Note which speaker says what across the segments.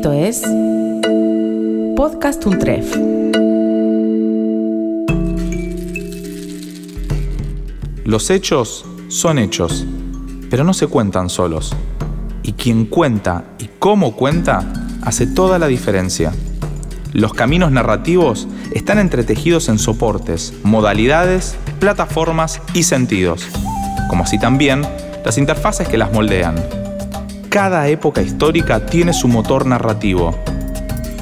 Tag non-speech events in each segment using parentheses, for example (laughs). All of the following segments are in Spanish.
Speaker 1: Esto es Podcast Untref.
Speaker 2: Los hechos son hechos, pero no se cuentan solos. Y quien cuenta y cómo cuenta hace toda la diferencia. Los caminos narrativos están entretejidos en soportes, modalidades, plataformas y sentidos, como así también las interfaces que las moldean. Cada época histórica tiene su motor narrativo.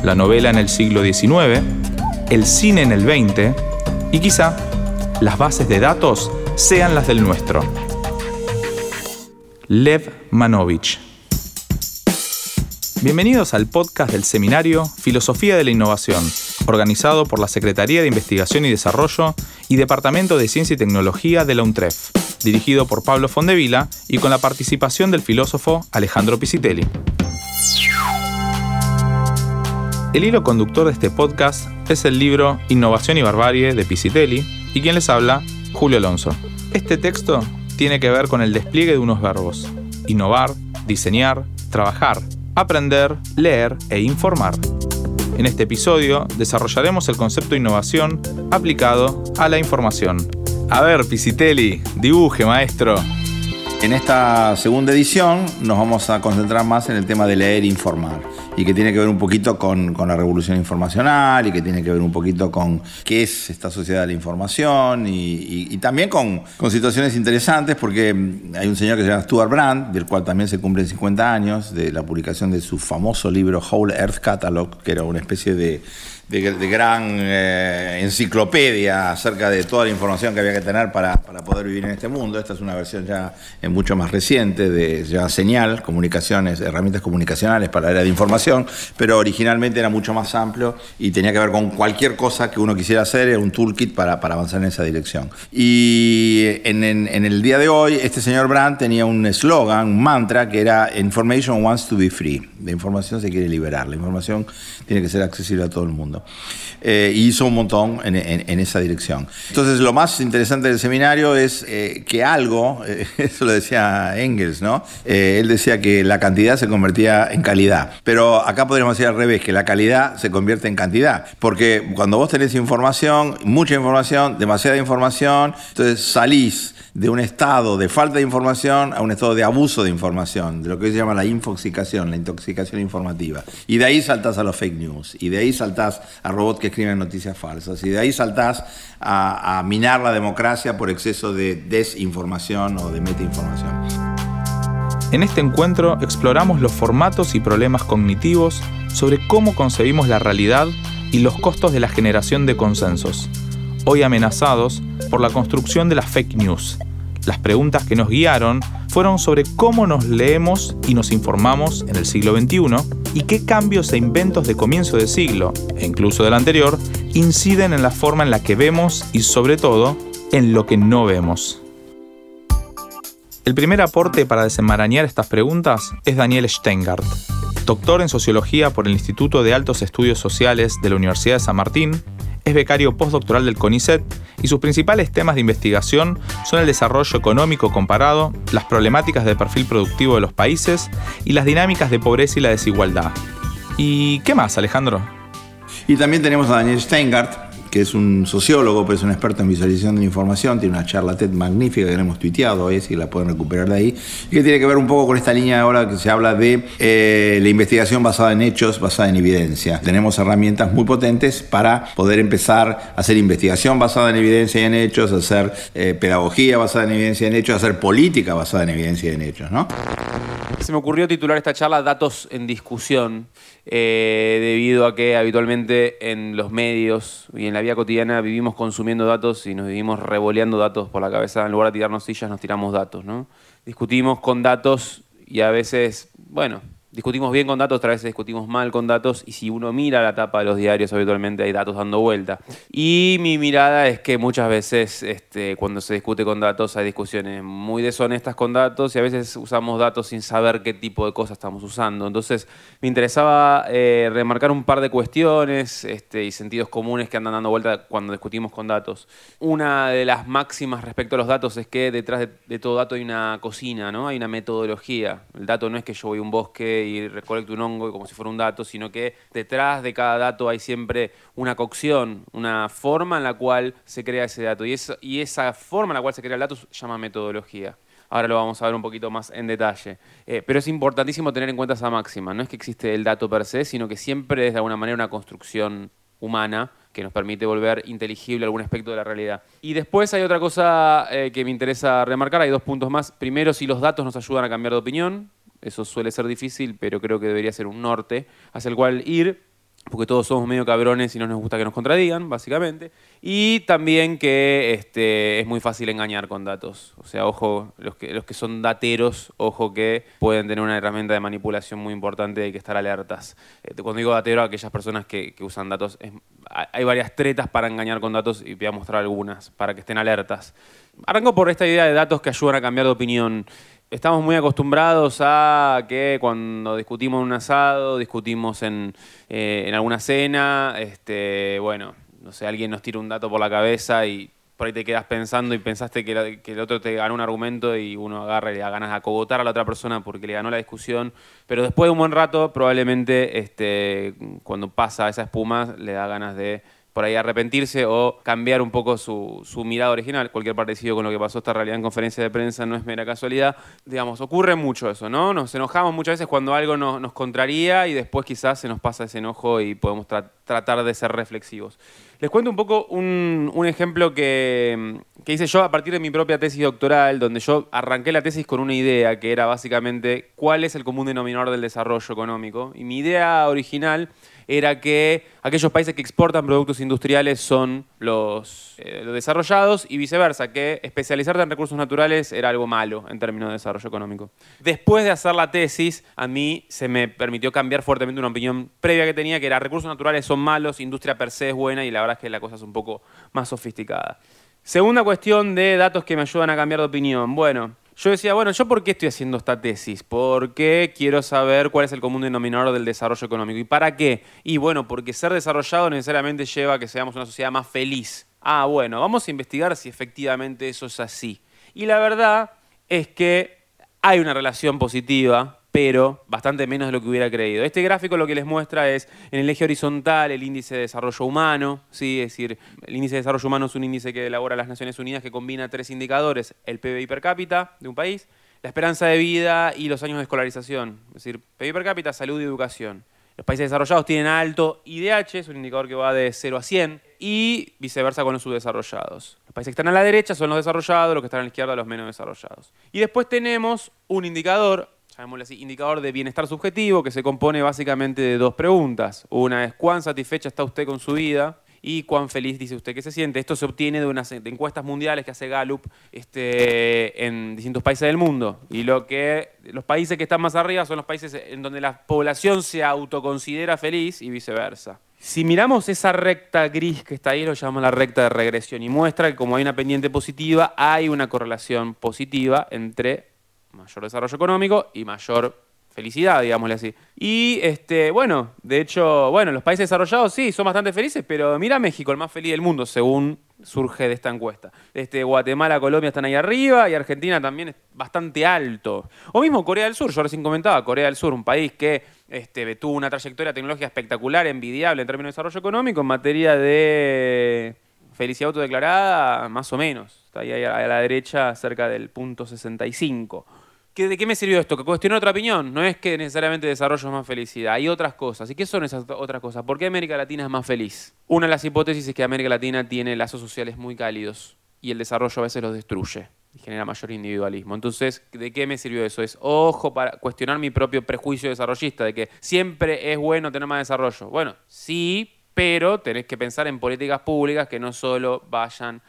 Speaker 2: La novela en el siglo XIX, el cine en el XX y quizá las bases de datos sean las del nuestro. Lev Manovich. Bienvenidos al podcast del seminario Filosofía de la Innovación, organizado por la Secretaría de Investigación y Desarrollo y Departamento de Ciencia y Tecnología de la UNTREF, dirigido por Pablo Fondevila y con la participación del filósofo Alejandro Pisitelli. El hilo conductor de este podcast es el libro Innovación y Barbarie de Pisitelli y quien les habla, Julio Alonso. Este texto tiene que ver con el despliegue de unos verbos, innovar, diseñar, trabajar, aprender, leer e informar. En este episodio desarrollaremos el concepto de innovación aplicado a la información. A ver, Pisitelli, dibuje, maestro.
Speaker 3: En esta segunda edición nos vamos a concentrar más en el tema de leer e informar y que tiene que ver un poquito con, la revolución informacional y que tiene que ver un poquito con qué es esta sociedad de la información y, también con, con, situaciones interesantes porque hay un señor que se llama Stuart Brand, del cual también se cumplen 50 años de la publicación de su famoso libro Whole Earth Catalog, que era una especie de de, gran eh, enciclopedia acerca de toda la información que había que tener para, para, poder vivir en este mundo. Esta es una versión ya eh, mucho más reciente de señal, comunicaciones, herramientas comunicacionales para la era de información, pero originalmente era mucho más amplio y tenía que ver con cualquier cosa que uno quisiera hacer, era un toolkit para, para avanzar en esa dirección. Y en, en, el día de hoy, este señor Brandt tenía un eslogan, un mantra que era Information wants to be free. La información se quiere liberar, la información tiene que ser accesible a todo el mundo. Eh, y hizo un montón en, esa dirección. Entonces, lo más interesante del seminario es eh, que algo, eh, (laughs) eso lo decía Engels, ¿no? él decía que la cantidad se convertía en calidad. Pero acá podríamos decir al revés, que la calidad se convierte en cantidad. Porque cuando vos tenés información, mucha información, demasiada información, entonces salís de un estado de falta de información a un estado de abuso de información, de lo que se llama la infoxicación, la intoxicación informativa. Y de ahí saltás a los fake news, y de ahí saltás a robots que escriben noticias falsas, y de ahí saltás a, a minar la democracia por exceso de desinformación o de metainformación.
Speaker 2: En este encuentro exploramos los formatos y problemas cognitivos sobre cómo concebimos la realidad y los costos de la generación de consensos, hoy amenazados por la construcción de las fake news, las preguntas que nos guiaron fueron sobre cómo nos leemos y nos informamos en el siglo XXI y qué cambios e inventos de comienzo de siglo, e incluso del anterior, inciden en la forma en la que vemos y sobre todo en lo que no vemos. El primer aporte para desenmarañar estas preguntas es Daniel Steingart, doctor en sociología por el Instituto de Altos Estudios Sociales de la Universidad de San Martín es becario postdoctoral del CONICET y sus principales temas de investigación son el desarrollo económico comparado, las problemáticas de perfil productivo de los países y las dinámicas de pobreza y la desigualdad. ¿Y qué más, Alejandro?
Speaker 3: Y también tenemos a Daniel Steingart, que es un sociólogo, pero es un experto en visualización de la información, tiene una charla TED magnífica que le hemos tuiteado hoy, si la pueden recuperar de ahí, y que tiene que ver un poco con esta línea ahora que se habla de eh, la investigación basada en hechos, basada en evidencia. Tenemos herramientas muy potentes para poder empezar a hacer investigación basada en evidencia y en hechos, hacer eh, pedagogía basada en evidencia y en hechos, hacer política basada en evidencia y en hechos, ¿no?
Speaker 4: Se me ocurrió titular esta charla Datos en discusión, eh, debido a que habitualmente en los medios y en la vida cotidiana vivimos consumiendo datos y nos vivimos revoleando datos por la cabeza. En lugar de tirarnos sillas, nos tiramos datos, ¿no? Discutimos con datos y a veces, bueno, discutimos bien con datos, otra vez discutimos mal con datos, y si uno mira la tapa de los diarios, habitualmente hay datos dando vuelta. Y mi mirada es que muchas veces este, cuando se discute con datos hay discusiones muy deshonestas con datos y a veces usamos datos sin saber qué tipo de cosas estamos usando. Entonces me interesaba eh, remarcar un par de cuestiones este, y sentidos comunes que andan dando vuelta cuando discutimos con datos. Una de las máximas respecto a los datos es que detrás de, de todo dato hay una cocina, ¿no? hay una metodología. El dato no es que yo voy a un bosque y recolecto un hongo como si fuera un dato, sino que detrás de cada dato hay siempre una cocción, una forma en la cual se crea ese dato. Y, esa forma en la cual se crea el dato se llama metodología. Ahora lo vamos a ver un poquito más en detalle. Eh, pero es importantísimo tener en cuenta esa máxima. No es que existe el dato per se, sino que siempre es de alguna manera una construcción humana que nos permite volver inteligible algún aspecto de la realidad. Y después hay otra cosa eh, que me interesa remarcar, hay dos puntos más. Primero, si los datos nos ayudan a cambiar de opinión, eso suele ser difícil, pero creo que debería ser un norte hacia el cual ir porque todos somos medio cabrones y no nos gusta que nos contradigan, básicamente. Y también que este, es muy fácil engañar con datos. O sea, ojo, los que, los que son dateros, ojo que pueden tener una herramienta de manipulación muy importante y hay que estar alertas. Eh, cuando digo datero, aquellas personas que, usan datos, hay varias tretas para engañar con datos y voy a mostrar algunas para que estén alertas. Arranco por esta idea de datos que ayudan a cambiar de opinión estamos muy acostumbrados a que cuando discutimos en un asado, discutimos en, eh, en alguna cena, este, bueno, no sé, alguien nos tira un dato por la cabeza y por ahí te quedas pensando y pensaste que, que, el otro te ganó un argumento y uno agarra y le da ganas de acogotar a la otra persona porque le ganó la discusión. Pero después de un buen rato, probablemente este, cuando pasa esa espuma, le da ganas de por ahí arrepentirse o cambiar un poco su, mirada original. Cualquier parecido con lo que pasó esta realidad en conferencia de prensa no es mera casualidad. Digamos, ocurre mucho eso, ¿no? Nos enojamos muchas veces cuando algo nos, contraría y después quizás se nos pasa ese enojo y podemos tratar de ser reflexivos. Les cuento un poco un, ejemplo que, que, hice yo a partir de mi propia tesis doctoral, donde yo arranqué la tesis con una idea que era básicamente cuál es el común denominador del desarrollo económico. Y mi idea original era que aquellos países que exportan productos industriales son eh, los, desarrollados y viceversa, que especializarte en recursos naturales era algo malo en términos de desarrollo económico. Después de hacer la tesis, a mí se me permitió cambiar fuertemente una opinión previa que tenía, que era recursos naturales son malos, industria per se es buena y la verdad es que la cosa es un poco más sofisticada. Segunda cuestión de datos que me ayudan a cambiar de opinión. Bueno, yo decía, bueno, ¿yo por qué estoy haciendo esta tesis? Porque quiero saber cuál es el común denominador del desarrollo económico. ¿Y para qué? Y bueno, porque ser desarrollado necesariamente lleva a que seamos una sociedad más feliz. Ah, bueno, vamos a investigar si efectivamente eso es así. Y la verdad es que hay una relación positiva pero bastante menos de lo que hubiera creído. Este gráfico lo que les muestra es en el eje horizontal el índice de desarrollo humano, ¿sí? es decir, el índice de desarrollo humano es un índice que elabora las Naciones Unidas que combina tres indicadores, el PBI per cápita de un país, la esperanza de vida y los años de escolarización, es decir, PBI per cápita, salud y educación. Los países desarrollados tienen alto IDH, es un indicador que va de 0 a 100, y viceversa con los subdesarrollados. Los países que están a la derecha son los desarrollados, los que están a la izquierda los menos desarrollados. Y después tenemos un indicador llamémosle así, indicador de bienestar subjetivo, que se compone básicamente de dos preguntas. Una es cuán satisfecha está usted con su vida y cuán feliz dice usted que se siente. Esto se obtiene de unas encuestas mundiales que hace Gallup este, en distintos países del mundo. Y lo que los países que están más arriba son los países en donde la población se autoconsidera feliz y viceversa. Si miramos esa recta gris que está ahí, lo llamamos la recta de regresión y muestra que como hay una pendiente positiva, hay una correlación positiva entre mayor desarrollo económico y mayor felicidad, digámosle así. Y este, bueno, de hecho, bueno, los países desarrollados sí, son bastante felices, pero mira México, el más feliz del mundo, según surge de esta encuesta. Este, Guatemala, Colombia están ahí arriba y Argentina también es bastante alto. O mismo Corea del Sur, yo recién comentaba, Corea del Sur, un país que este, tuvo una trayectoria tecnológica espectacular, envidiable en términos de desarrollo económico, en materia de felicidad autodeclarada, más o menos. Está ahí a la derecha, cerca del punto 65. ¿De qué me sirvió esto? Que cuestionó otra opinión. No es que necesariamente desarrollo es más felicidad. Hay otras cosas. ¿Y qué son esas otras cosas? ¿Por qué América Latina es más feliz? Una de las hipótesis es que América Latina tiene lazos sociales muy cálidos y el desarrollo a veces los destruye y genera mayor individualismo. Entonces, ¿de qué me sirvió eso? Es, ojo, para cuestionar mi propio prejuicio desarrollista, de que siempre es bueno tener más desarrollo. Bueno, sí, pero tenés que pensar en políticas públicas que no solo vayan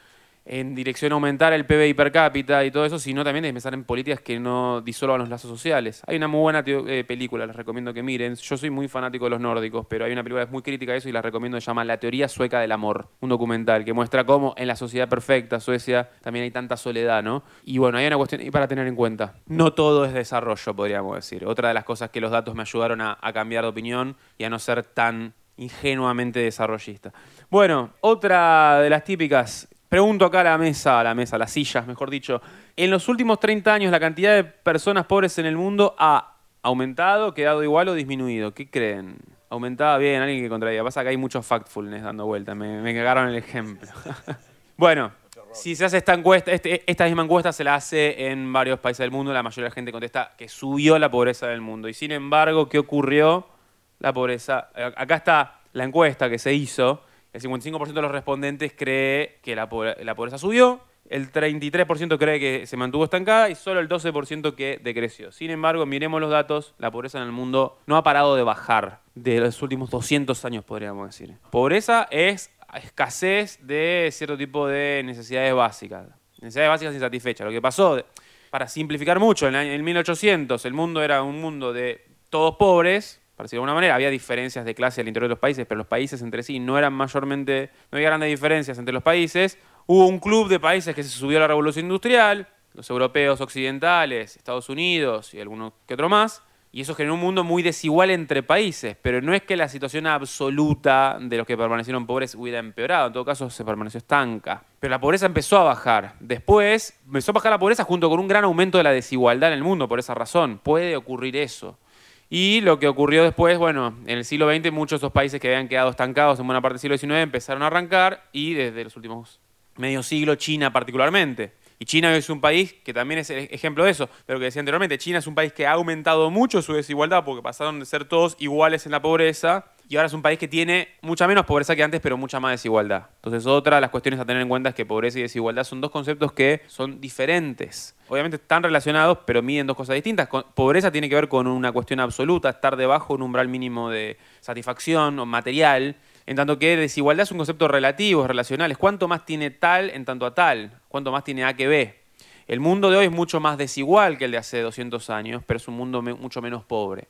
Speaker 4: en dirección a aumentar el PBI per cápita y todo eso, sino también de pensar en políticas que no disuelvan los lazos sociales. Hay una muy buena eh, película, les recomiendo que miren. Yo soy muy fanático de los nórdicos, pero hay una película que es muy crítica a eso y la recomiendo, se llama La teoría sueca del amor, un documental que muestra cómo en la sociedad perfecta, Suecia, también hay tanta soledad, ¿no? Y bueno, hay una cuestión y para tener en cuenta. No todo es desarrollo, podríamos decir. Otra de las cosas que los datos me ayudaron a, a cambiar de opinión y a no ser tan ingenuamente desarrollista. Bueno, otra de las típicas Pregunto acá a la mesa, a la mesa, a las sillas, mejor dicho. En los últimos 30 años, la cantidad de personas pobres en el mundo ha ¿Aumentado, quedado igual o disminuido? ¿Qué creen? Aumentaba bien, alguien que contradiga. Pasa que hay mucho factfulness dando vuelta, me, me cagaron el ejemplo. (laughs) bueno, si se hace esta encuesta, este- esta misma encuesta se la hace en varios países del mundo, la mayoría de la gente contesta que subió la pobreza del mundo. Y sin embargo, ¿qué ocurrió? La pobreza. Acá está la encuesta que se hizo. El 55% de los respondentes cree que la, la pobreza subió, el 33% cree que se mantuvo estancada y solo el 12% que decreció. Sin embargo, miremos los datos, la pobreza en el mundo no ha parado de bajar de los últimos 200 años, podríamos decir. Pobreza es escasez de cierto tipo de necesidades básicas, necesidades básicas insatisfechas. Lo que pasó, para simplificar mucho, en el año- en 1800 el mundo era un mundo de todos pobres, de alguna manera, había diferencias de clase al interior de los países, pero los países entre sí no eran mayormente, no había grandes diferencias entre los países. Hubo un club de países que se subió a la revolución industrial, los europeos occidentales, Estados Unidos y algunos que otro más, y eso generó un mundo muy desigual entre países, pero no es que la situación absoluta de los que permanecieron pobres hubiera empeorado, en todo caso se permaneció estanca. Pero la pobreza empezó a bajar. Después empezó a bajar la pobreza junto con un gran aumento de la desigualdad en el mundo, por esa razón. Puede ocurrir eso. Y lo que ocurrió después, bueno, en el siglo XX muchos de esos países que habían quedado estancados en buena parte del siglo XIX empezaron a arrancar y desde los últimos medio siglo, China particularmente. Y China es un país que también es el ejemplo de eso, pero que decía anteriormente, China es un país que ha aumentado mucho su desigualdad porque pasaron de ser todos iguales en la pobreza y ahora es un país que tiene mucha menos pobreza que antes, pero mucha más desigualdad. Entonces otra de las cuestiones a tener en cuenta es que pobreza y desigualdad son dos conceptos que son diferentes. Obviamente están relacionados, pero miden dos cosas distintas. Pobreza tiene que ver con una cuestión absoluta, estar debajo de un umbral mínimo de satisfacción o material, en tanto que desigualdad es un concepto relativo, es relacional. Es cuánto más tiene tal en tanto a tal, cuánto más tiene A que B. El mundo de hoy es mucho más desigual que el de hace 200 años, pero es un mundo mucho menos pobre.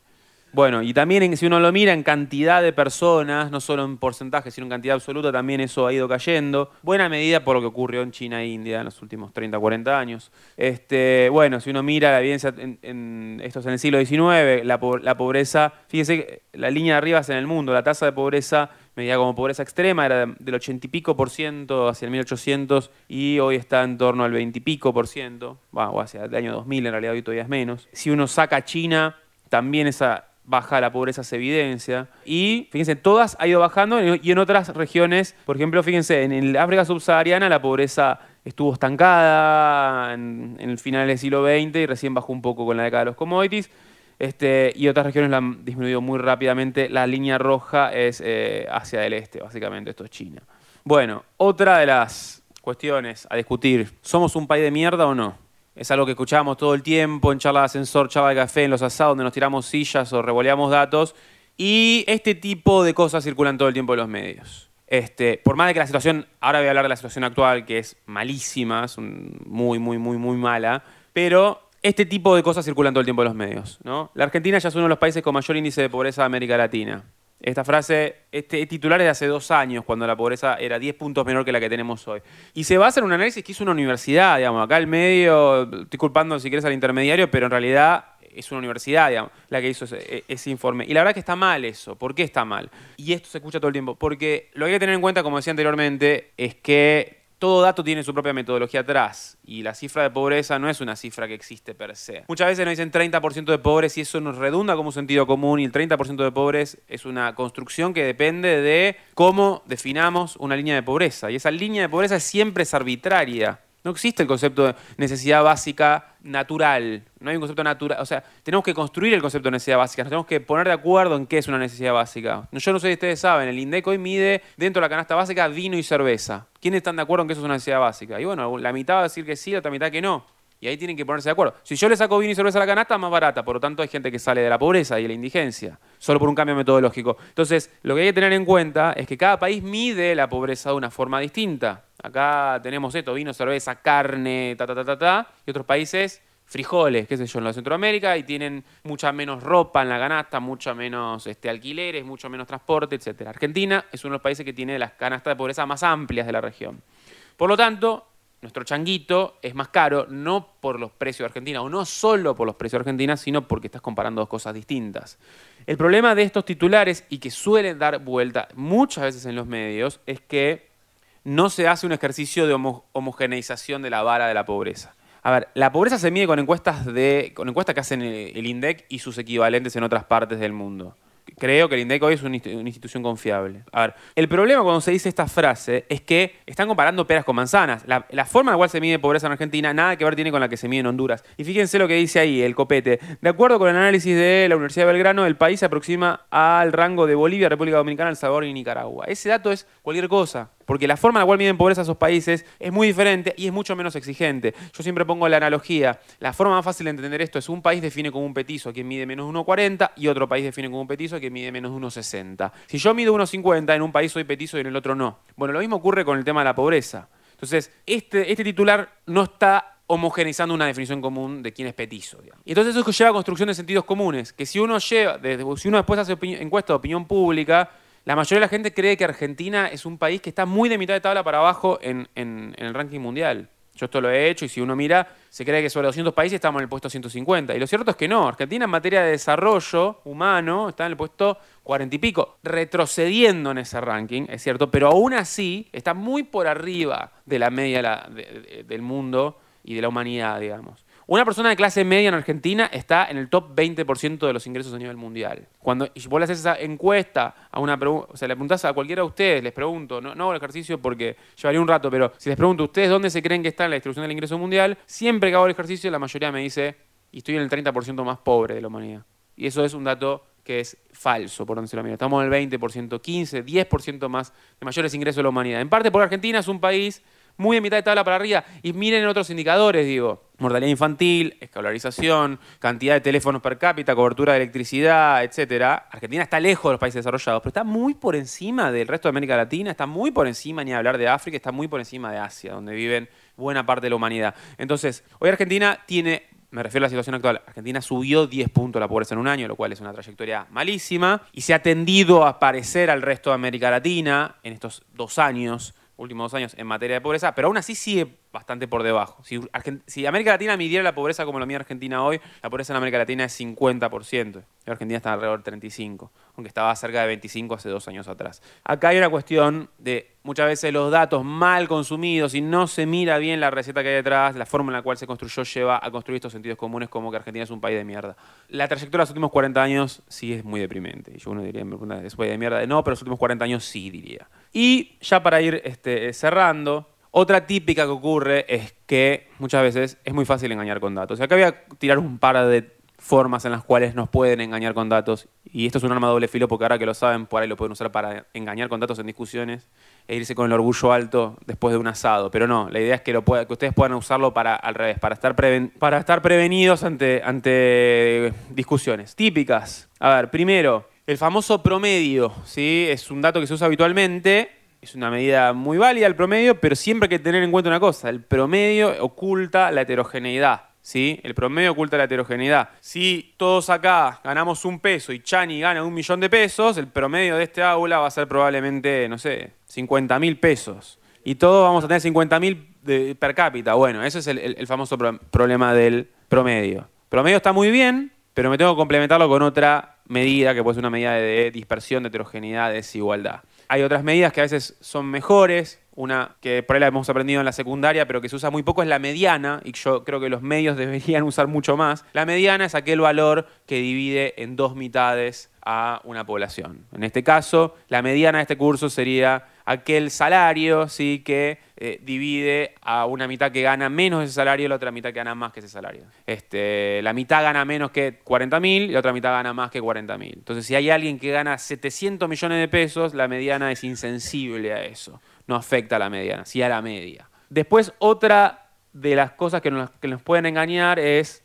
Speaker 4: Bueno, y también si uno lo mira en cantidad de personas, no solo en porcentaje, sino en cantidad absoluta, también eso ha ido cayendo. Buena medida por lo que ocurrió en China e India en los últimos 30, 40 años. Este, bueno, si uno mira la evidencia, en, esto es en el siglo XIX, la, la pobreza, fíjese, la línea de arriba es en el mundo, la tasa de pobreza medida como pobreza extrema, era de- del 80 y pico por ciento hacia el 1800 y hoy está en torno al 20 y pico por ciento, bueno, o hacia el año 2000, en realidad hoy todavía es menos. Si uno saca China, también esa baja la pobreza se evidencia. Y fíjense, todas ha ido bajando y en otras regiones, por ejemplo, fíjense, en el África subsahariana la pobreza estuvo estancada en, en el final del siglo XX y recién bajó un poco con la década de los commodities. Este, y otras regiones la han disminuido muy rápidamente. La línea roja es eh, hacia el este, básicamente, esto es China. Bueno, otra de las cuestiones a discutir, ¿somos un país de mierda o no? Es algo que escuchamos todo el tiempo en charla de ascensor, charla de café, en los asados, donde nos tiramos sillas o revoleamos datos. Y este tipo de cosas circulan todo el tiempo en los medios. Este, por más de que la situación, ahora voy a hablar de la situación actual, que es malísima, es muy, muy, muy, muy mala, pero este tipo de cosas circulan todo el tiempo en los medios. ¿no? La Argentina ya es uno de los países con mayor índice de pobreza de América Latina. Esta frase, este titular es de hace dos años, cuando la pobreza era 10 puntos menor que la que tenemos hoy. Y se basa en un análisis que hizo una universidad, digamos. Acá el medio, estoy culpando si quieres al intermediario, pero en realidad es una universidad, digamos, la que hizo ese, ese informe. Y la verdad que está mal eso. ¿Por qué está mal? Y esto se escucha todo el tiempo. Porque lo que hay que tener en cuenta, como decía anteriormente, es que todo dato tiene su propia metodología atrás y la cifra de pobreza no es una cifra que existe per se. Muchas veces nos dicen 30% de pobres y eso nos redunda como un sentido común y el 30% de pobres es una construcción que depende de cómo definamos una línea de pobreza y esa línea de pobreza siempre es arbitraria. No existe el concepto de necesidad básica natural. No hay un concepto natural. O sea, tenemos que construir el concepto de necesidad básica. Nos tenemos que poner de acuerdo en qué es una necesidad básica. Yo no sé si ustedes saben, el INDEC hoy mide dentro de la canasta básica vino y cerveza. ¿Quiénes están de acuerdo en que eso es una necesidad básica? Y bueno, la mitad va a decir que sí, la otra mitad que no. Y ahí tienen que ponerse de acuerdo. Si yo le saco vino y cerveza a la canasta, más barata. Por lo tanto, hay gente que sale de la pobreza y de la indigencia. Solo por un cambio metodológico. Entonces, lo que hay que tener en cuenta es que cada país mide la pobreza de una forma distinta. Acá tenemos esto, vino, cerveza, carne, ta, ta, ta, ta, ta. Y otros países, frijoles, qué sé yo, en la Centroamérica. Y tienen mucha menos ropa en la canasta, mucha menos este, alquileres, mucho menos transporte, etc. Argentina es uno de los países que tiene las canastas de pobreza más amplias de la región. Por lo tanto, nuestro changuito es más caro no por los precios de Argentina, o no solo por los precios de Argentina, sino porque estás comparando dos cosas distintas. El problema de estos titulares, y que suelen dar vuelta muchas veces en los medios, es que no se hace un ejercicio de homo- homogeneización de la vara de la pobreza. A ver, la pobreza se mide con encuestas, de, con encuestas que hacen el INDEC y sus equivalentes en otras partes del mundo. Creo que el INDEC hoy es una inst- una institución confiable. A ver, el problema cuando se dice esta frase es que están comparando peras con manzanas. La, la forma en la cual se mide pobreza en Argentina nada que ver tiene con la que se mide en Honduras. Y fíjense lo que dice ahí el copete. De acuerdo con el análisis de la Universidad de Belgrano, el país se aproxima al rango de Bolivia, República Dominicana, El Salvador y Nicaragua. Ese dato es cualquier cosa. Porque la forma en la cual miden pobreza esos países es muy diferente y es mucho menos exigente. Yo siempre pongo la analogía. La forma más fácil de entender esto es un país define como un petizo quien mide menos de 1,40 y otro país define como un petizo a quien mide menos de 1,60. Si yo mido 1,50, en un país soy petizo y en el otro no. Bueno, lo mismo ocurre con el tema de la pobreza. Entonces, este, este titular no está homogeneizando una definición común de quién es petizo. Y entonces eso lleva a construcción de sentidos comunes, que si uno lleva, si uno después hace encuesta de opinión pública, la mayoría de la gente cree que Argentina es un país que está muy de mitad de tabla para abajo en, el ranking mundial. Yo esto lo he hecho y si uno mira, se cree que sobre 200 países estamos en el puesto 150. Y lo cierto es que no. Argentina en materia de desarrollo humano está en el puesto 40 y pico, retrocediendo en ese ranking, es cierto, pero aún así está muy por arriba de la media del mundo y de la humanidad, digamos. Una persona de clase media en Argentina está en el top 20% de los ingresos a nivel mundial. Cuando vos le haces esa encuesta a una pregunta, o sea, le preguntás a cualquiera de ustedes, les pregunto, no, no hago el ejercicio porque llevaría un rato, pero si les pregunto a ustedes dónde se creen que está en la distribución del ingreso mundial, siempre que hago el ejercicio la mayoría me dice, estoy en el 30% más pobre de la humanidad. Y eso es un dato que es falso, por donde se lo mira. Estamos en el 20%, 15, 10% más de mayores ingresos de la humanidad. En parte porque Argentina es un país muy de mitad de tabla para arriba. Y miren otros indicadores, digo. Mortalidad infantil, escolarización, cantidad de teléfonos per cápita, cobertura de electricidad, etcétera. Argentina está lejos de los países desarrollados, pero está muy por encima del resto de América Latina, está muy por encima, ni hablar de África, está muy por encima de Asia, donde viven buena parte de la humanidad. Entonces, hoy Argentina tiene me refiero a la situación actual. Argentina subió 10 puntos la pobreza en un año, lo cual es una trayectoria malísima, y se ha tendido a parecer al resto de América Latina en estos dos años, últimos dos años, en materia de pobreza, pero aún así sigue bastante por debajo. Si, América Latina midiera la pobreza como lo mide Argentina hoy, la pobreza en América Latina es 50%. Y Argentina está alrededor de 35%, aunque estaba cerca de 25% hace dos años atrás. Acá hay una cuestión de muchas veces los datos mal consumidos y no se mira bien la receta que hay detrás, la forma en la cual se construyó lleva a construir estos sentidos comunes como que Argentina es un país de mierda. La trayectoria de los últimos 40 años sí es muy deprimente. Yo uno diría, me pregunta, ¿es país de mierda? No, pero los últimos 40 años sí diría. Y ya para ir este, cerrando, otra típica que ocurre es que muchas veces es muy fácil engañar con datos. Y acá voy a tirar un par de formas en las cuales nos pueden engañar con datos. Y esto es un arma doble filo porque ahora que lo saben, por ahí lo pueden usar para engañar con datos en discusiones e irse con el orgullo alto después de un asado. Pero no, la idea es que, lo que ustedes puedan usarlo para al revés, para estar, preven- para estar prevenidos ante, ante discusiones típicas. A ver, primero, el famoso promedio, ¿sí? Es un dato que se usa habitualmente. Es una medida muy válida el promedio, pero siempre hay que tener en cuenta una cosa, el promedio oculta la heterogeneidad. ¿Sí? El promedio oculta la heterogeneidad. Si todos acá ganamos un peso y Chani gana un millón de pesos, el promedio de este aula va a ser probablemente, no sé, 50 mil pesos. Y todos vamos a tener 50 mil per cápita. Bueno, ese es el, famoso pro- problema del promedio. Promedio está muy bien, pero me tengo que complementarlo con otra medida, que puede ser una medida de dispersión, de heterogeneidad, de desigualdad. Hay otras medidas que a veces son mejores, una que por ahí la hemos aprendido en la secundaria, pero que se usa muy poco, es la mediana, y yo creo que los medios (laughs) deberían usar mucho más. La mediana es aquel valor que divide en dos mitades a una población. En este caso, la mediana de este curso sería aquel salario ¿sí? que eh, divide a una mitad que gana menos ese salario y la otra mitad que gana más que ese salario. Este, la mitad gana menos que 40 mil y la otra mitad gana más que 40 mil. Entonces, si hay alguien que gana 700 millones de pesos, la mediana es insensible a eso. No afecta a la mediana, sí a la media. Después, otra de las cosas que nos pueden engañar es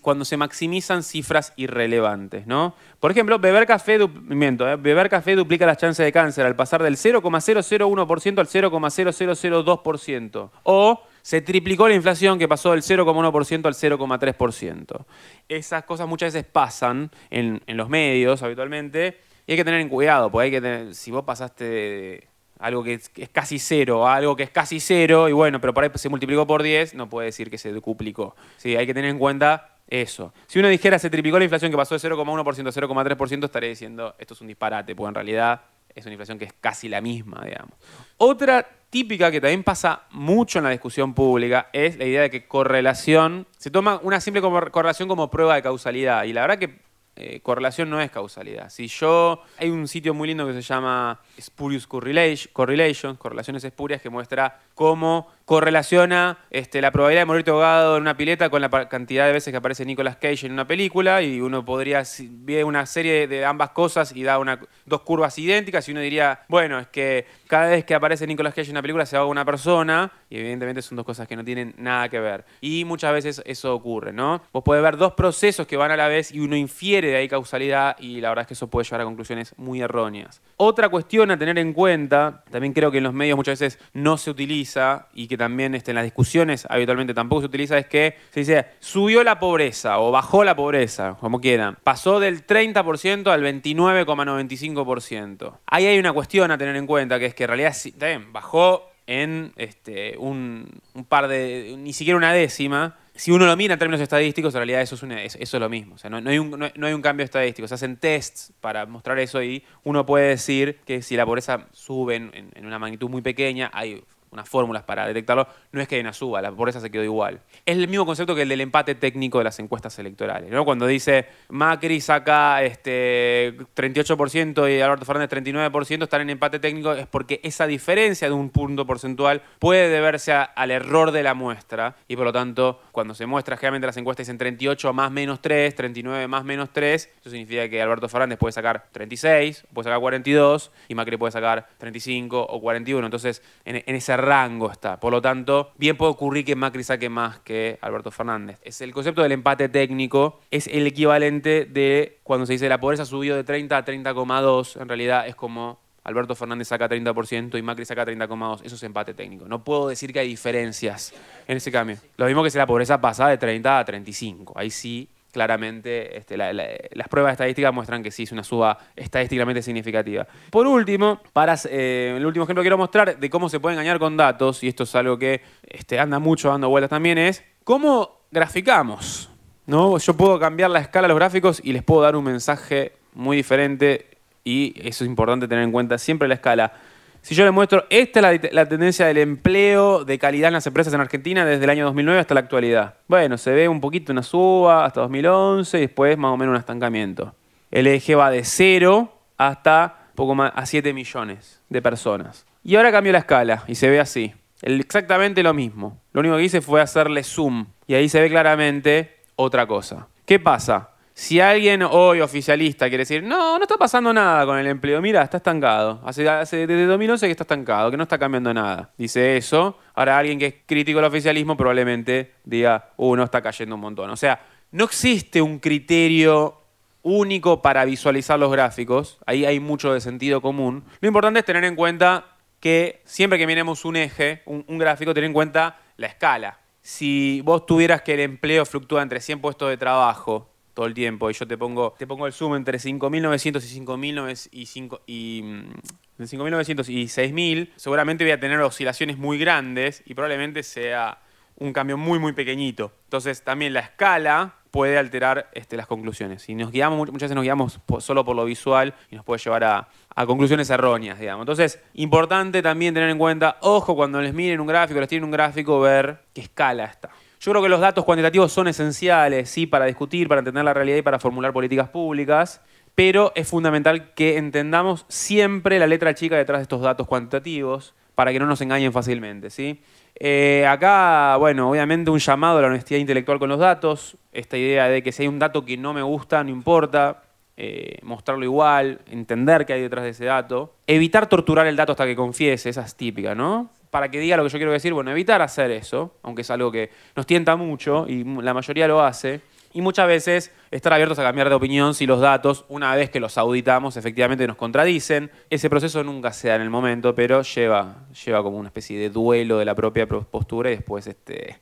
Speaker 4: cuando se maximizan cifras irrelevantes, ¿no? Por ejemplo, beber café, miento, ¿eh? beber café duplica las chances de cáncer al pasar del 0,001% al 0,0002%. O se triplicó la inflación que pasó del 0,1% al 0,3%. Esas cosas muchas veces pasan en, en los medios habitualmente y hay que tener en cuidado, porque hay que tener, si vos pasaste algo que es, casi cero algo que es casi cero, y bueno, pero por ahí se multiplicó por 10, no puede decir que se duplicó. Sí, hay que tener en cuenta eso. Si uno dijera se triplicó la inflación que pasó de 0,1% a 0,3%, estaría diciendo esto es un disparate, porque en realidad es una inflación que es casi la misma, digamos. Otra típica que también pasa mucho en la discusión pública es la idea de que correlación, se toma una simple correlación como prueba de causalidad. Y la verdad que eh, correlación no es causalidad. Si yo. Hay un sitio muy lindo que se llama Spurious Correlation, correlaciones espurias, que muestra cómo correlaciona este, la probabilidad de morirte ahogado en una pileta con la cantidad de veces que aparece Nicolas Cage en una película y uno podría ver una serie de ambas cosas y da dos curvas idénticas y uno diría, bueno, es que cada vez que aparece Nicolas Cage en una película se ahoga una persona y evidentemente son dos cosas que no tienen nada que ver. Y muchas veces eso ocurre, ¿no? Vos podés ver dos procesos que van a la vez y uno infiere de ahí causalidad y la verdad es que eso puede llevar a conclusiones muy erróneas. Otra cuestión a tener en cuenta, también creo que en los medios muchas veces no se utiliza y que que también este, en las discusiones habitualmente tampoco se utiliza, es que se dice subió la pobreza o bajó la pobreza, como quieran. Pasó del 30% al 29,95%. Ahí hay una cuestión a tener en cuenta, que es que en realidad bajó en este, un, par de, ni siquiera una décima, si uno lo mira en términos estadísticos, en realidad eso es, eso es lo mismo. O sea, no, hay un, no, hay un, cambio estadístico. Se hacen tests para mostrar eso y uno puede decir que si la pobreza sube en una magnitud muy pequeña, hay unas fórmulas para detectarlo, no es que hay una suba, la pobreza se quedó igual. Es el mismo concepto que el del empate técnico de las encuestas electorales. ¿no? Cuando dice Macri saca este 38% y Alberto Fernández 39%, estar en empate técnico es porque esa diferencia de un punto porcentual puede deberse al error de la muestra y por lo tanto, cuando se muestra generalmente las encuestas dicen 38 más menos 3, 39 más menos 3, eso significa que Alberto Fernández puede sacar 36, puede sacar 42 y Macri puede sacar 35 o 41. Entonces, en, en ese rango está. Por lo tanto, bien puede ocurrir que Macri saque más que Alberto Fernández. Es el concepto del empate técnico es el equivalente de cuando se dice la pobreza subió de 30 a 30,2, en realidad es como Alberto Fernández saca 30% y Macri saca 30,2. Eso es empate técnico. No puedo decir que hay diferencias en ese cambio. Lo mismo que si la pobreza pasa de 30 a 35. Ahí sí claramente este, las pruebas estadísticas muestran que sí es una suba estadísticamente significativa. Por último, eh, el último ejemplo que quiero mostrar de cómo se puede engañar con datos, y esto es algo que este, anda mucho dando vueltas también, es cómo graficamos. ¿no? Yo puedo cambiar la escala de los gráficos y les puedo dar un mensaje muy diferente y eso es importante tener en cuenta siempre la escala. Si yo le muestro, esta es la, tendencia del empleo de calidad en las empresas en Argentina desde el año 2009 hasta la actualidad. Bueno, se ve un poquito una suba hasta 2011 y después más o menos un estancamiento. El eje va de 0 hasta poco más a 7 millones de personas. Y ahora cambio la escala y se ve así. exactamente lo mismo. Lo único que hice fue hacerle zoom y ahí se ve claramente otra cosa. ¿Qué pasa? Si alguien hoy oficialista quiere decir, no, no está pasando nada con el empleo, mira, está estancado. Hace, desde 2011 que está estancado, que no está cambiando nada. Dice eso. Ahora alguien que es crítico del oficialismo probablemente diga, uh, no está cayendo un montón. O sea, no existe un criterio único para visualizar los gráficos. Ahí hay mucho de sentido común. Lo importante es tener en cuenta que siempre que miremos un eje, un, un gráfico, tener en cuenta la escala. Si vos tuvieras que el empleo fluctúa entre 100 puestos de trabajo todo el tiempo y yo te pongo, te pongo el zoom entre 5.900 y 5.900 y, 5, y, mm, de 5.900 y 6.000, seguramente voy a tener oscilaciones muy grandes y probablemente sea un cambio muy, muy pequeñito. Entonces también la escala puede alterar este, las conclusiones. Y nos guiamos, muchas veces nos guiamos solo por lo visual y nos puede llevar a, a, conclusiones erróneas, digamos. Entonces, importante también tener en cuenta, ojo, cuando les miren un gráfico, les tienen un gráfico, ver qué escala está. Yo creo que los datos cuantitativos son esenciales, sí, para discutir, para entender la realidad y para formular políticas públicas, pero es fundamental que entendamos siempre la letra chica detrás de estos datos cuantitativos para que no nos engañen fácilmente, ¿sí? Eh, acá, bueno, obviamente un llamado a la honestidad intelectual con los datos, esta idea de que si hay un dato que no me gusta, no importa, eh, mostrarlo igual, entender qué hay detrás de ese dato, evitar torturar el dato hasta que confiese, esa es típica, ¿no? Para que diga lo que yo quiero decir, bueno, evitar hacer eso, aunque es algo que nos tienta mucho y la mayoría lo hace. Y muchas veces estar abiertos a cambiar de opinión si los datos, una vez que los auditamos, efectivamente nos contradicen. Ese proceso nunca se da en el momento, pero lleva, lleva como una especie de duelo de la propia postura y después este,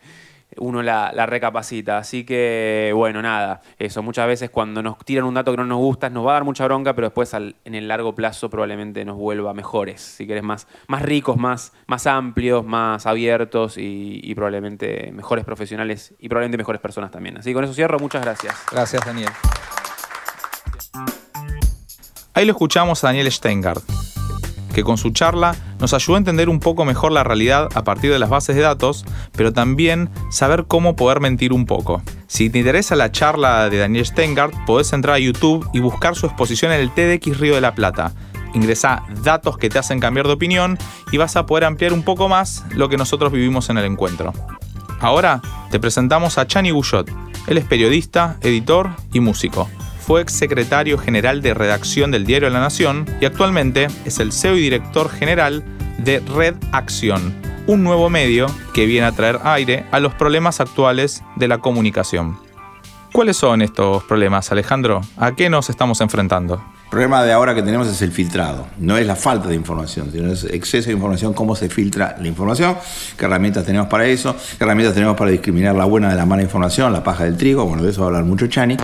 Speaker 4: uno la, recapacita. Así que, bueno, nada, eso. Muchas veces cuando nos tiran un dato que no nos gusta, nos va a dar mucha bronca, pero después en el largo plazo probablemente nos vuelva mejores, si querés, más, más ricos, más, más amplios, más abiertos y, probablemente mejores profesionales y probablemente mejores personas también. Así que con eso cierro. Muchas gracias.
Speaker 2: Gracias, Daniel. Ahí lo escuchamos a Daniel Steingart que con su charla nos ayudó a entender un poco mejor la realidad a partir de las bases de datos, pero también saber cómo poder mentir un poco. Si te interesa la charla de Daniel Steingart, podés entrar a YouTube y buscar su exposición en el TDX Río de la Plata. Ingresa datos que te hacen cambiar de opinión y vas a poder ampliar un poco más lo que nosotros vivimos en el encuentro. Ahora te presentamos a Chani Guyot. Él es periodista, editor y músico. Fue ex secretario general de redacción del diario La Nación y actualmente es el CEO y director general de Red Acción, un nuevo medio que viene a traer aire a los problemas actuales de la comunicación. ¿Cuáles son estos problemas, Alejandro? ¿A qué nos estamos enfrentando?
Speaker 3: El problema de ahora que tenemos es el filtrado, no es la falta de información, sino es exceso de información, cómo se filtra la información, qué herramientas tenemos para eso, qué herramientas tenemos para discriminar la buena de la mala información, la paja del trigo, bueno, de eso va a hablar mucho Chani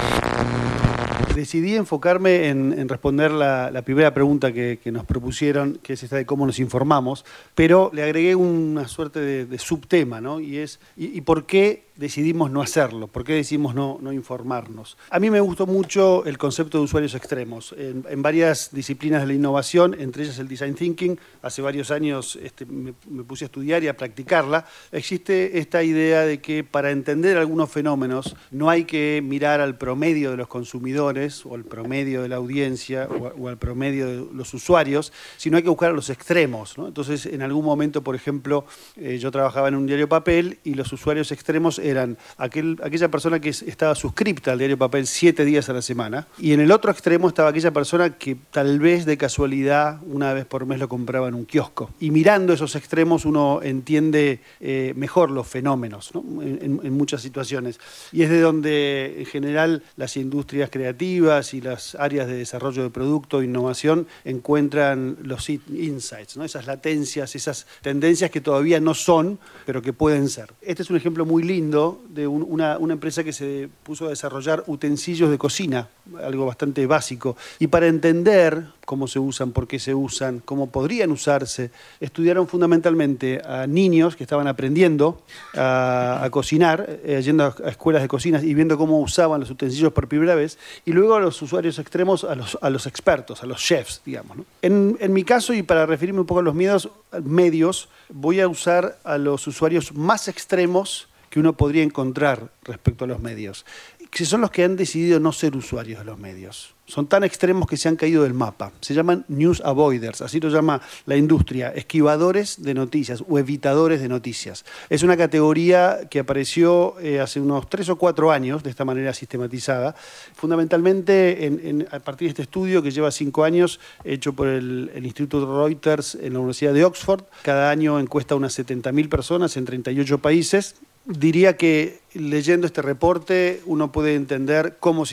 Speaker 5: decidí enfocarme en, responder la, primera pregunta que, nos propusieron, que es esta de cómo nos informamos, pero le agregué una suerte de, subtema, ¿no? Y es, y, por qué decidimos no hacerlo? ¿Por qué decidimos no, informarnos? A mí me gustó mucho el concepto de usuarios extremos. En, varias disciplinas de la innovación, entre ellas el design thinking, hace varios años este, me, puse a estudiar y a practicarla, existe esta idea de que para entender algunos fenómenos no hay que mirar al promedio de los consumidores o al promedio de la audiencia o, al promedio de los usuarios, sino hay que buscar a los extremos. Entonces, en algún momento, por ejemplo, eh, yo trabajaba en un diario papel y los usuarios extremos eran aquel, aquella persona que estaba suscripta al diario papel siete días a la semana, y en el otro extremo estaba aquella persona que tal vez de casualidad una vez por mes lo compraba en un kiosco. Y mirando esos extremos uno entiende eh, mejor los fenómenos en, muchas situaciones. Y es de donde en general las industrias creativas y las áreas de desarrollo de producto innovación encuentran los insights, ¿no? esas latencias, esas tendencias que todavía no son, pero que pueden ser. Este es un ejemplo muy lindo de una, empresa que se puso a desarrollar utensilios de cocina, algo bastante básico. Y para entender cómo se usan, por qué se usan, cómo podrían usarse, estudiaron fundamentalmente a niños que estaban aprendiendo a, cocinar, eh, yendo a, escuelas de cocina y viendo cómo usaban los utensilios por primera vez, y luego a los usuarios extremos, a los, a los expertos, a los chefs, digamos. En, en mi caso, y para referirme un poco a los miedos medios, voy a usar a los usuarios más extremos uno podría encontrar respecto a los medios, que son los que han decidido no ser usuarios de los medios. Son tan extremos que se han caído del mapa. Se llaman news avoiders, así lo llama la industria, esquivadores de noticias o evitadores de noticias. Es una categoría que apareció eh, hace unos tres o cuatro años de esta manera sistematizada, fundamentalmente a partir de este estudio que lleva cinco años, hecho por el, el Instituto Reuters en la Universidad de Oxford. Cada año encuesta unas 70.000 personas en 38 países diría que leyendo este reporte uno puede entender cómo,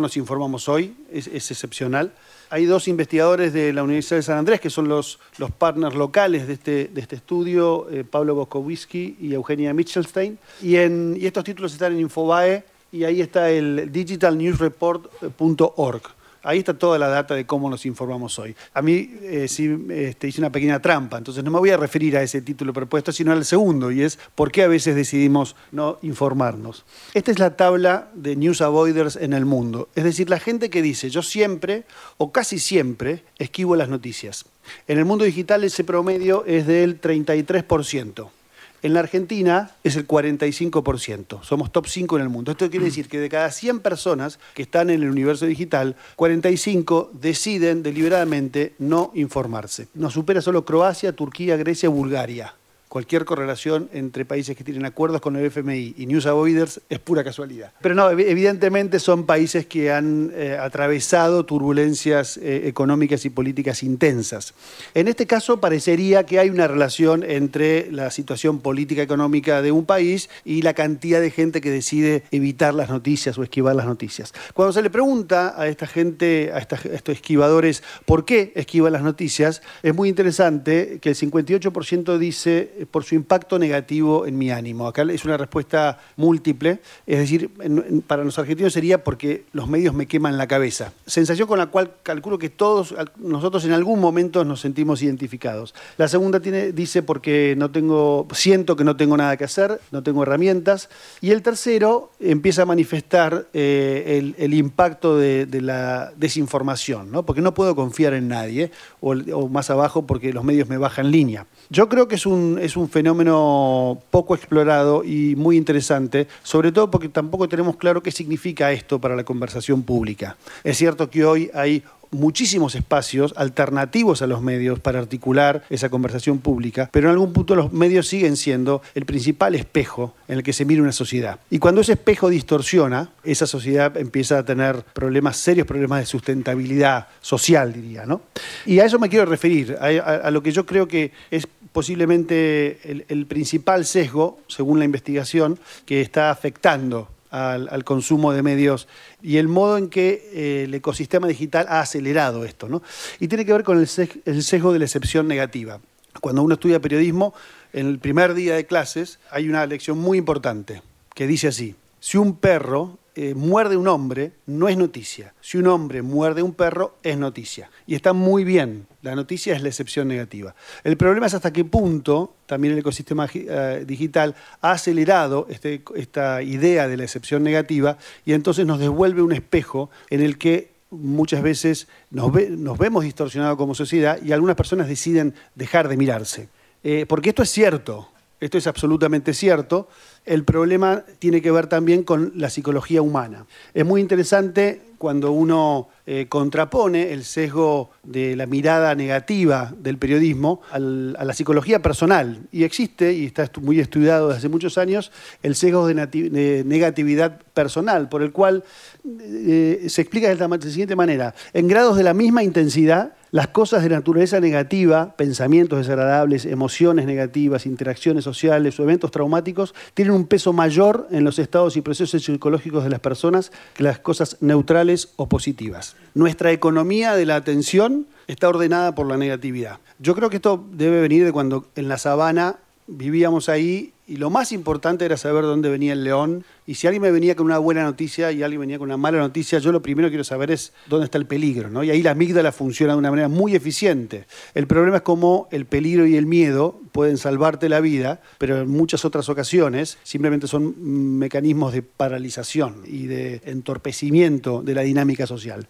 Speaker 5: nos informamos hoy, es, excepcional. Hay dos investigadores de la Universidad de San Andrés que son los, partners locales de este, este estudio, eh, Pablo Boskowiski y Eugenia Michelstein, y, y estos títulos están en Infobae y ahí está el digitalnewsreport.org. Ahí está toda la data de cómo nos informamos hoy. A mí eh, sí este, hice una pequeña trampa, entonces no me voy a referir a ese título propuesto, sino al segundo, y es por qué a veces decidimos no informarnos. Esta es la tabla de news avoiders en el mundo, es decir, la gente que dice yo siempre o casi siempre esquivo las noticias. En el mundo digital ese promedio es del 33%. En la Argentina es el 45%, somos top 5 en el mundo. Esto quiere decir que de cada 100 personas que están en el universo digital, 45 deciden deliberadamente no informarse. Nos supera solo Croacia, Turquía, Grecia, Bulgaria cualquier correlación entre países que tienen acuerdos con el FMI y News Avoiders es pura casualidad. Pero no, evidentemente son países que han eh, atravesado turbulencias eh, económicas y políticas intensas. En este caso parecería que hay una relación entre la situación política económica de un país y la cantidad de gente que decide evitar las noticias o esquivar las noticias. Cuando se le pregunta a esta gente, a, estos esquivadores, por qué esquivan las noticias, es muy interesante que el 58% dice por su impacto negativo en mi ánimo. Acá es una respuesta múltiple, es decir, para los argentinos sería porque los medios me queman la cabeza. Sensación con la cual calculo que todos nosotros en algún momento nos sentimos identificados. La segunda tiene, dice porque no tengo, siento que no tengo nada que hacer, no tengo herramientas. Y el tercero empieza a manifestar eh, el, impacto de, la desinformación, ¿no? porque no puedo confiar en nadie, o, o más abajo porque los medios me bajan línea. Yo creo que es un, es un fenómeno poco explorado y muy interesante, sobre todo porque tampoco tenemos claro qué significa esto para la conversación pública. Es cierto que hoy hay muchísimos espacios alternativos a los medios para articular esa conversación pública, pero en algún punto los medios siguen siendo el principal espejo en el que se mira una sociedad. Y cuando ese espejo distorsiona, esa sociedad empieza a tener problemas, serios problemas de sustentabilidad social, diría, ¿no? Y a eso me quiero referir, a, lo que yo creo que es posiblemente el principal sesgo, según la investigación, que está afectando al, consumo de medios y el modo en que eh, el ecosistema digital ha acelerado esto. ¿no? Y tiene que ver con el, sesgo de la excepción negativa. Cuando uno estudia periodismo, en el primer día de clases hay una lección muy importante que dice así, si un perro eh, muerde un hombre, no es noticia. Si un hombre muerde un perro, es noticia. Y está muy bien. La noticia es la excepción negativa. El problema es hasta qué punto también el ecosistema eh, digital ha acelerado este, esta idea de la excepción negativa y entonces nos devuelve un espejo en el que muchas veces nos, vemos distorsionados como sociedad y algunas personas deciden dejar de mirarse. Eh, porque esto es cierto, esto es absolutamente cierto el problema tiene que ver también con la psicología humana. Es muy interesante cuando uno eh, contrapone el sesgo de la mirada negativa del periodismo a la psicología personal. Y existe, y está muy estudiado desde hace muchos años, el sesgo de, negatividad personal, por el cual eh, se explica de la siguiente manera. En grados de la misma intensidad, las cosas de naturaleza negativa, pensamientos desagradables, emociones negativas, interacciones sociales o eventos traumáticos, tienen un peso mayor en los estados y procesos psicológicos de las personas que las cosas neutrales o positivas. Nuestra economía de la atención está ordenada por la negatividad. Yo creo que esto debe venir de cuando en la sabana vivíamos ahí y lo más importante era saber dónde venía el león. Y si alguien me venía con una buena noticia y alguien venía con una mala noticia, yo lo primero que quiero saber es dónde está el peligro. ¿no? Y ahí la amígdala funciona de una manera muy eficiente. El problema es cómo el peligro y el miedo pueden salvarte la vida, pero en muchas otras ocasiones simplemente son mecanismos de paralización y de entorpecimiento de la dinámica social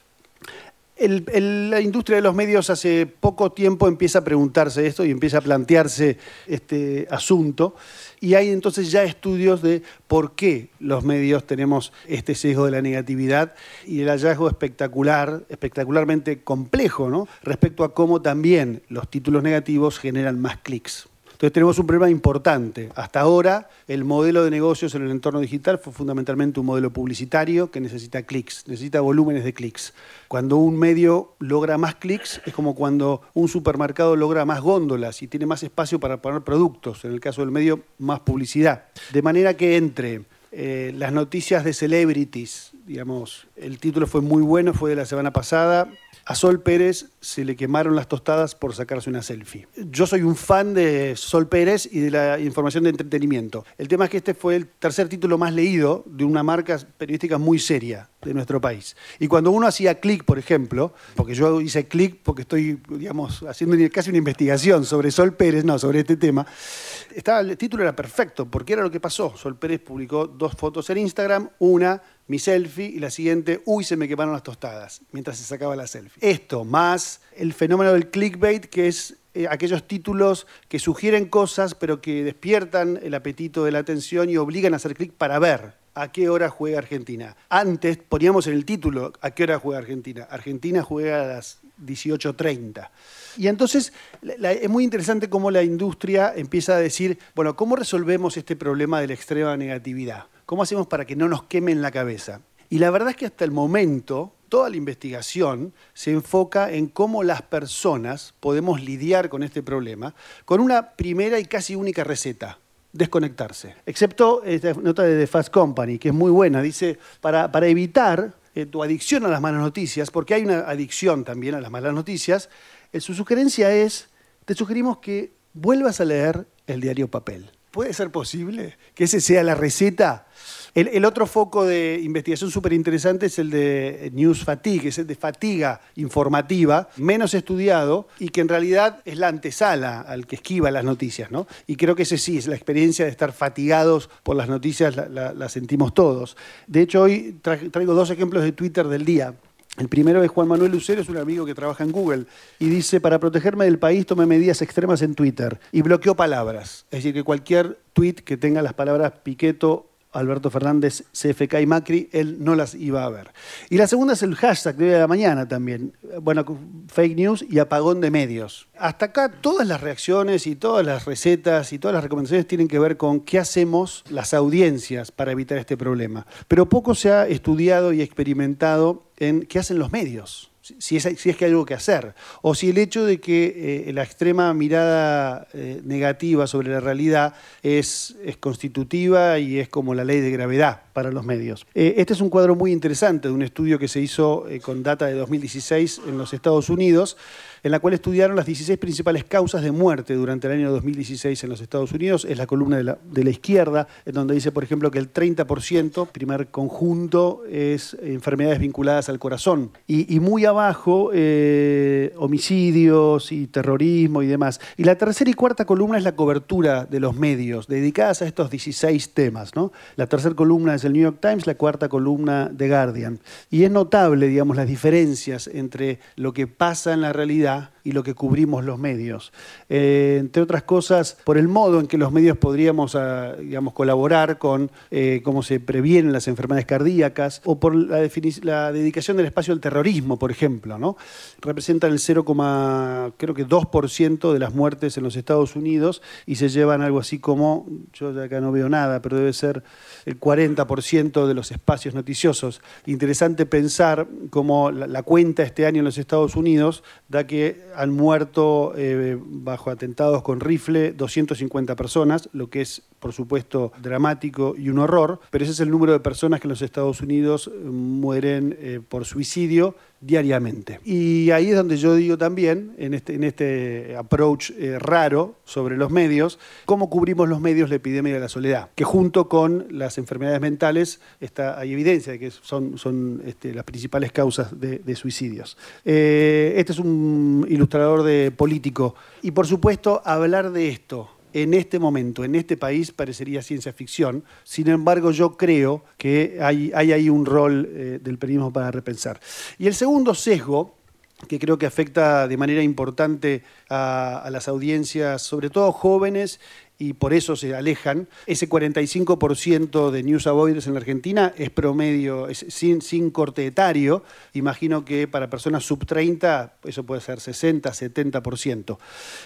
Speaker 5: la industria de los medios hace poco tiempo empieza a preguntarse esto y empieza a plantearse este asunto. Y hay entonces ya estudios de por qué los medios tenemos este sesgo de la negatividad y el hallazgo espectacular, espectacularmente complejo, ¿no? respecto a cómo también los títulos negativos generan más clics. Entonces tenemos un problema importante. Hasta ahora el modelo de negocios en el entorno digital fue fundamentalmente un modelo publicitario que necesita clics, necesita volúmenes de clics. Cuando un medio logra más clics es como cuando un supermercado logra más góndolas y tiene más espacio para poner productos, en el caso del medio más publicidad. De manera que entre eh, las noticias de celebrities, digamos, el título fue muy bueno, fue de la semana pasada, a Sol Pérez se le quemaron las tostadas por sacarse una selfie. Yo soy un fan de Sol Pérez y de la información de entretenimiento. El tema es que este fue el tercer título más leído de una marca periodística muy seria de nuestro país. Y cuando uno hacía clic, por ejemplo, porque yo hice clic porque estoy, digamos, haciendo casi una investigación sobre Sol Pérez, no, sobre este tema, estaba, el título era perfecto, porque era lo que pasó. Sol Pérez publicó dos fotos en Instagram, una mi selfie y la siguiente, uy, se me quemaron las tostadas, mientras se sacaba la selfie. Esto, más el fenómeno del clickbait, que es eh, aquellos títulos que sugieren cosas, pero que despiertan el apetito de la atención y obligan a hacer clic para ver a qué hora juega Argentina. Antes poníamos en el título a qué hora juega Argentina. Argentina juega a las 18.30. Y entonces es muy interesante cómo la industria empieza a decir, bueno, ¿cómo resolvemos este problema de la extrema negatividad? ¿Cómo hacemos para que no nos quemen la cabeza? Y la verdad es que hasta el momento toda la investigación se enfoca en cómo las personas podemos lidiar con este problema con una primera y casi única receta, desconectarse. Excepto esta nota de The Fast Company, que es muy buena, dice, para, para evitar eh, tu adicción a las malas noticias, porque hay una adicción también a las malas noticias, eh, su sugerencia es, te sugerimos que vuelvas a leer el diario papel. ¿Puede ser posible que ese sea la receta? El, otro foco de investigación súper interesante es el de News Fatigue, es el de fatiga informativa, menos estudiado y que en realidad es la antesala al que esquiva las noticias. ¿no? Y creo que ese sí, es la experiencia de estar fatigados por las noticias, la, sentimos todos. De hecho, hoy traigo dos ejemplos de Twitter del día. El primero es Juan Manuel Lucero, es un amigo que trabaja en Google, y dice, para protegerme del país tomé medidas extremas en Twitter y bloqueó palabras. Es decir, que cualquier tweet que tenga las palabras Piqueto Alberto Fernández, CFK y Macri, él no las iba a ver. Y la segunda es el hashtag de la mañana también. Bueno, fake news y apagón de medios. Hasta acá todas las reacciones y todas las recetas y todas las recomendaciones tienen que ver con qué hacemos las audiencias para evitar este problema. Pero poco se ha estudiado y experimentado en qué hacen los medios si es, que hay algo que hacer, o si el hecho de que eh, la extrema mirada eh, negativa sobre la realidad es, es, constitutiva y es como la ley de gravedad para los medios. Eh, este es un cuadro muy interesante de un estudio que se hizo con data de 2016 en los Estados Unidos, en la cual estudiaron las 16 principales causas de muerte durante el año 2016 en los Estados Unidos. Es la columna de la, izquierda, en donde dice, por ejemplo, que el 30%, primer conjunto, es enfermedades vinculadas al corazón. Y, y muy abajo, eh, homicidios y terrorismo y demás. Y la tercera y cuarta columna es la cobertura de los medios, dedicadas a estos 16 temas. ¿no? La tercera columna es el New York Times, la cuarta columna de Guardian. Y es notable, digamos, las diferencias entre lo que pasa en la realidad vida y lo que cubrimos los medios. Eh, entre otras cosas, por el modo en que los medios podríamos ah, digamos, colaborar con eh, cómo se previenen las enfermedades cardíacas o por la, dedicación del espacio al terrorismo, por ejemplo. ¿no? Representan el 0, creo que 2% de las muertes en los Estados Unidos y se llevan algo así como, yo de acá no veo nada, pero debe ser el 40% de los espacios noticiosos. Interesante pensar cómo la cuenta este año en los Estados Unidos da que han muerto eh, bajo atentados con rifle 250 personas, lo que es, por supuesto, dramático y un horror, pero ese es el número de personas que en los Estados Unidos eh, mueren eh, por suicidio diariamente. Y ahí es donde yo digo también, en este, en este approach raro sobre los medios, cómo cubrimos los medios la epidemia de la soledad, que junto con las enfermedades mentales está, hay evidencia de que son, son este, las principales causas de, suicidios. este es un ilustrador de político. Y por supuesto, hablar de esto en este momento, en este país, parecería ciencia ficción. Sin embargo, yo creo que hay, ahí un rol eh, del periodismo para repensar. Y el segundo sesgo, que creo que afecta de manera importante a, a las audiencias, sobre todo jóvenes y por eso se alejan. Ese 45% de news avoiders en la Argentina es promedio, es sin, sin corte etario. Imagino que para personas sub 30 eso puede ser 60, 70%.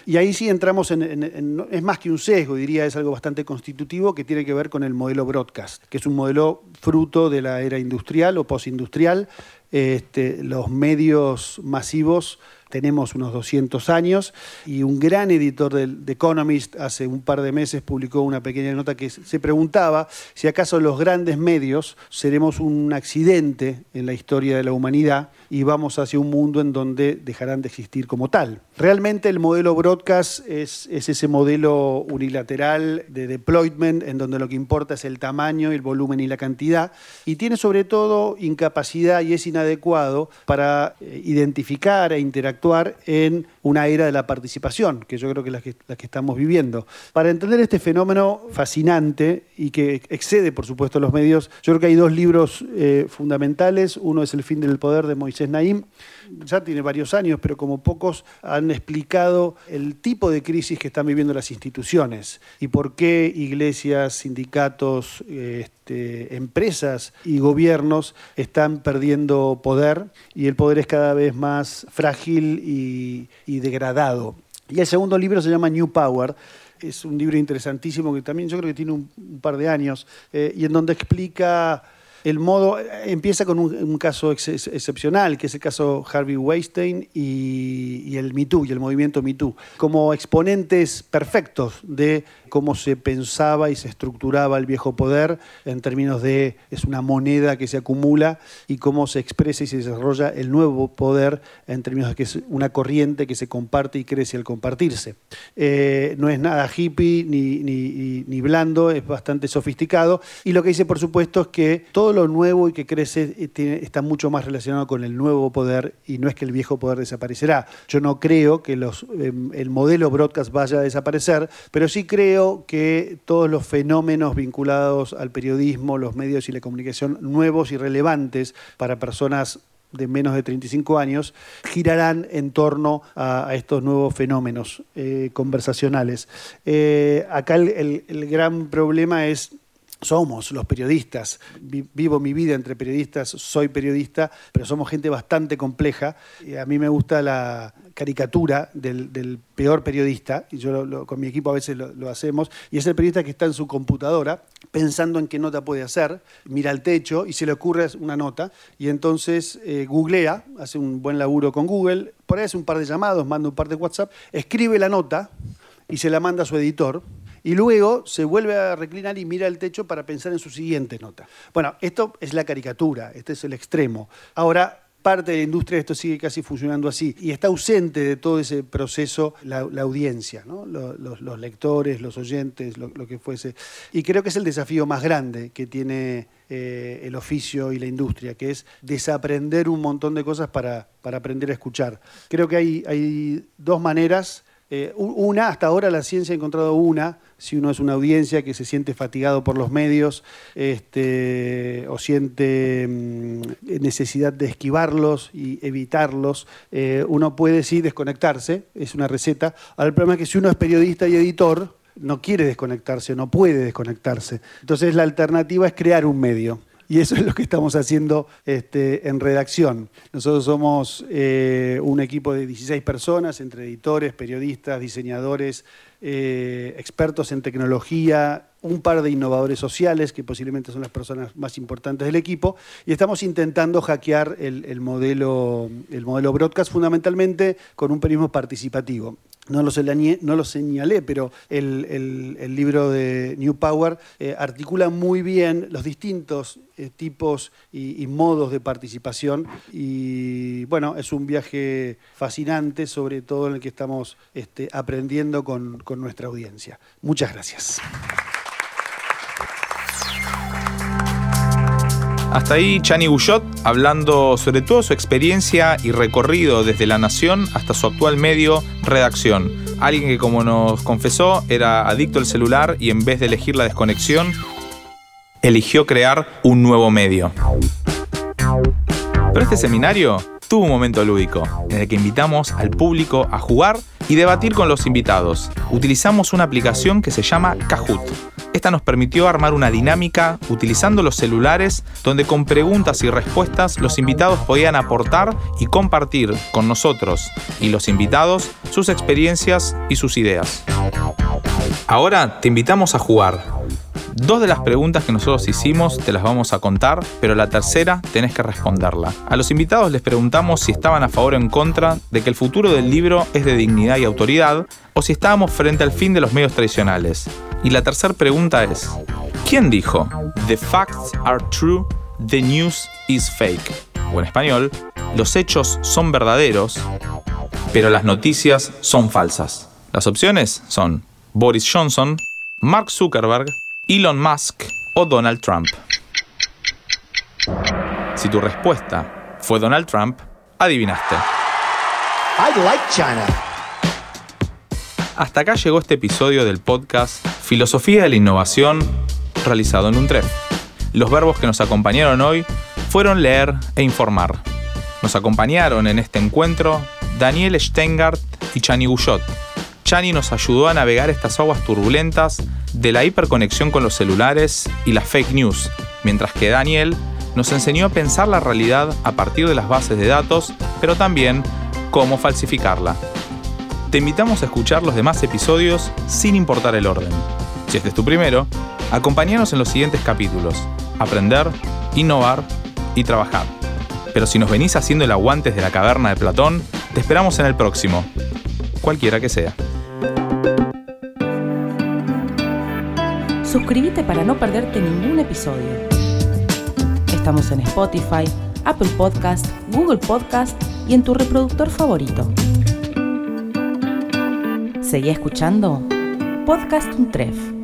Speaker 5: Y ahí sí entramos en, es más que un sesgo, diría, es algo bastante constitutivo que tiene que ver con el modelo broadcast, que es un modelo fruto de la era industrial o postindustrial. Este, los medios masivos tenemos unos 200 años y un gran editor del The Economist hace un par de meses publicó una pequeña nota que se preguntaba si acaso los grandes medios seremos un accidente en la historia de la humanidad y vamos hacia un mundo en donde dejarán de existir como tal. Realmente el modelo broadcast es, ese modelo unilateral de deployment en donde lo que importa es el tamaño, el volumen y la cantidad y tiene sobre todo incapacidad y es inadecuado para eh, identificar e interactuar en una era de la participación, que yo creo que es la que, estamos viviendo. Para entender este fenómeno fascinante y que excede, por supuesto, los medios, yo creo que hay dos libros eh, fundamentales. Uno es El fin del poder de Moisés Naim, ya tiene varios años, pero como pocos han explicado el tipo de crisis que están viviendo las instituciones y por qué iglesias, sindicatos, este, empresas y gobiernos están perdiendo poder y el poder es cada vez más frágil y, degradado. Y el segundo libro se llama New Power es un libro interesantísimo que también yo creo que tiene un, par de años, eh, y en donde explica el modo empieza con un, caso excepcional, que es el caso Harvey Weinstein y, el MeToo y el movimiento MeToo, como exponentes perfectos de cómo se pensaba y se estructuraba el viejo poder en términos de es una moneda que se acumula y cómo se expresa y se desarrolla el nuevo poder en términos de que es una corriente que se comparte y crece al compartirse. Eh, no es nada hippie ni, ni, blando, es bastante sofisticado y lo que dice por supuesto es que todo lo nuevo y que crece eh, está mucho más relacionado con el nuevo poder y no es que el viejo poder desaparecerá. Yo no creo que em, el modelo broadcast vaya a desaparecer, pero sí creo que todos los fenómenos vinculados al periodismo, los medios y la comunicación nuevos y relevantes para personas de menos de 35 años girarán en torno a, estos nuevos fenómenos eh, conversacionales. Eh, acá el, gran problema es somos los periodistas. Vivo mi vida entre periodistas, soy periodista, pero somos gente bastante compleja. A mí me gusta la caricatura del, peor periodista, y yo con mi equipo a veces lo, hacemos, y es el periodista que está en su computadora pensando en qué nota puede hacer, mira al techo y se le ocurre una nota, y entonces eh, googlea, hace un buen laburo con Google, por ahí hace un par de llamados, manda un par de WhatsApp, escribe la nota y se la manda a su editor y luego se vuelve a reclinar y mira el techo para pensar en su siguiente nota. Bueno, esto es la caricatura, este es el extremo. Ahora, parte de la industria esto sigue casi funcionando así y está ausente de todo ese proceso la, audiencia, los, lectores, los oyentes, lo, que fuese. Y creo que es el desafío más grande que tiene eh, el oficio y la industria, que es desaprender un montón de cosas para, para aprender a escuchar. Creo que hay, hay dos maneras eh, una, hasta ahora la ciencia ha encontrado una, si uno es una audiencia que se siente fatigado por los medios este, o siente mm, necesidad de esquivarlos y evitarlos, eh, uno puede sí desconectarse, es una receta. Ahora el problema es que si uno es periodista y editor, no quiere desconectarse, no puede desconectarse. Entonces la alternativa es crear un medio. Y eso es lo que estamos haciendo este, en redacción. Nosotros somos eh, un equipo de 16 personas, entre editores, periodistas, diseñadores, eh, expertos en tecnología, un par de innovadores sociales, que posiblemente son las personas más importantes del equipo, y estamos intentando hackear el, modelo, el modelo broadcast fundamentalmente con un periodismo participativo no lo, señalé, no lo señalé, pero el, libro de New Power eh, articula muy bien los distintos eh, tipos y, modos de participación. Y bueno, es un viaje fascinante, sobre todo en el que estamos este, aprendiendo con, con nuestra audiencia. Muchas gracias.
Speaker 2: Hasta ahí Chani Guyot hablando sobre todo su experiencia y recorrido desde La Nación hasta su actual medio, Redacción. Alguien que como nos confesó era adicto al celular y en vez de elegir la desconexión, eligió crear un nuevo medio. Pero este seminario tuvo un momento lúdico, en el que invitamos al público a jugar y debatir con los invitados. Utilizamos una aplicación que se llama Kahoot esta nos permitió armar una dinámica utilizando los celulares donde con preguntas y respuestas los invitados podían aportar y compartir con nosotros y los invitados sus experiencias y sus ideas. Ahora te invitamos a jugar. Dos de las preguntas que nosotros hicimos te las vamos a contar, pero la tercera tenés que responderla. A los invitados les preguntamos si estaban a favor o en contra de que el futuro del libro es de dignidad y autoridad, o si estábamos frente al fin de los medios tradicionales. Y la tercera pregunta es, ¿quién dijo, The facts are true, the news is fake? O en español, los hechos son verdaderos, pero las noticias son falsas. Las opciones son Boris Johnson, Mark Zuckerberg, Elon Musk o Donald Trump. Si tu respuesta fue Donald Trump, adivinaste. I like China. Hasta acá llegó este episodio del podcast Filosofía de la Innovación realizado en un tren. Los verbos que nos acompañaron hoy fueron leer e informar. Nos acompañaron en este encuentro Daniel Steingart y Chani Guyot. Chani nos ayudó a navegar estas aguas turbulentas de la hiperconexión con los celulares y las fake news, mientras que Daniel nos enseñó a pensar la realidad a partir de las bases de datos, pero también cómo falsificarla. Te invitamos a escuchar los demás episodios sin importar el orden. Si este es tu primero, acompáñanos en los siguientes capítulos. aprender, innovar y trabajar. Pero si nos venís haciendo el aguante desde la caverna de Platón, te esperamos en el próximo, cualquiera que sea.
Speaker 1: Suscríbete para no perderte ningún episodio. Estamos en Spotify, Apple Podcast, Google Podcast y en tu reproductor favorito. Seguí escuchando Podcast Untref.